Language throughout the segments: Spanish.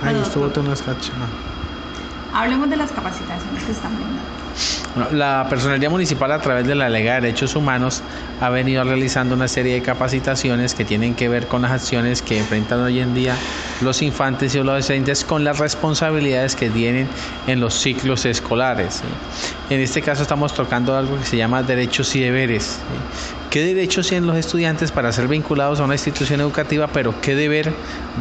cbp.gov/careers. Ay, esto bota unas cachas. Hablemos de las capacitaciones que están brindando. Bueno, la Personería Municipal a través de la Lega de Derechos Humanos ha venido realizando una serie de capacitaciones que tienen que ver con las acciones que enfrentan hoy en día los infantes y los adolescentes con las responsabilidades que tienen en los ciclos escolares. En este caso estamos tocando algo que se llama derechos y deberes. ¿Qué derechos tienen los estudiantes para ser vinculados a una institución educativa, pero qué deber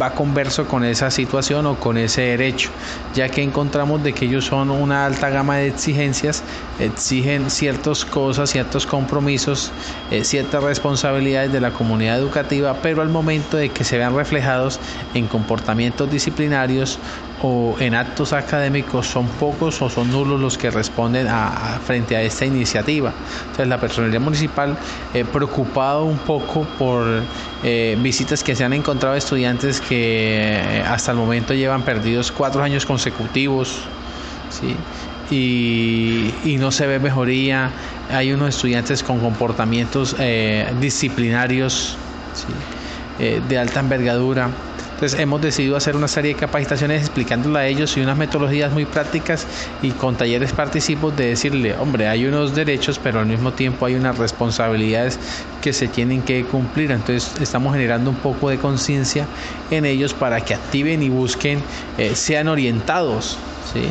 va converso con esa situación o con ese derecho? Ya que encontramos de que ellos son una alta gama de exigencias, exigen ciertas cosas, ciertos compromisos, eh, ciertas responsabilidades de la comunidad educativa, pero al momento de que se vean reflejados en comportamientos disciplinarios o en actos académicos son pocos o son nulos los que responden a, frente a esta iniciativa. Entonces la personalidad municipal preocupado un poco por eh, visitas que se han encontrado estudiantes que eh, hasta el momento llevan perdidos cuatro años consecutivos. ¿sí? Y, y, no se ve mejoría. Hay unos estudiantes con comportamientos eh, disciplinarios de alta envergadura. Entonces hemos decidido hacer una serie de capacitaciones explicándole a ellos y unas metodologías muy prácticas y con talleres participos de decirle, hombre, hay unos derechos, pero al mismo tiempo hay unas responsabilidades que se tienen que cumplir. Entonces estamos generando un poco de conciencia en ellos para que activen y busquen, eh, sean orientados, ¿sí?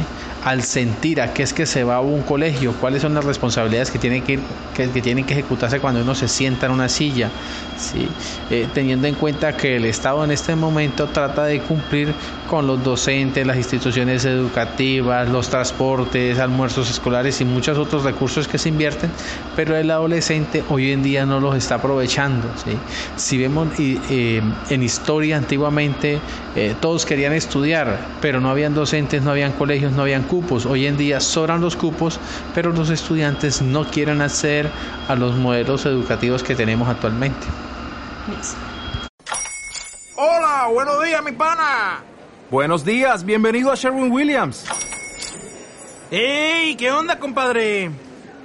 Al sentir a qué es que se va a un colegio, cuáles son las responsabilidades que tienen que, que, tienen que ejecutarse cuando uno se sienta en una silla, ¿sí? Eh, teniendo en cuenta que el Estado en este momento trata de cumplir con los docentes, las instituciones educativas, los transportes, almuerzos escolares y muchos otros recursos que se invierten, pero el adolescente hoy en día no los está aprovechando. ¿sí? Si vemos eh, en historia antiguamente, eh, todos querían estudiar, pero no habían docentes, no habían colegios, no habían cupos. Hoy en día sobran los cupos, pero los estudiantes no quieren acceder a los modelos educativos que tenemos actualmente. Hola, buenos días, mi pana. Buenos días, bienvenido a Sherwin Williams. ¡Ey! ¿Qué onda, compadre?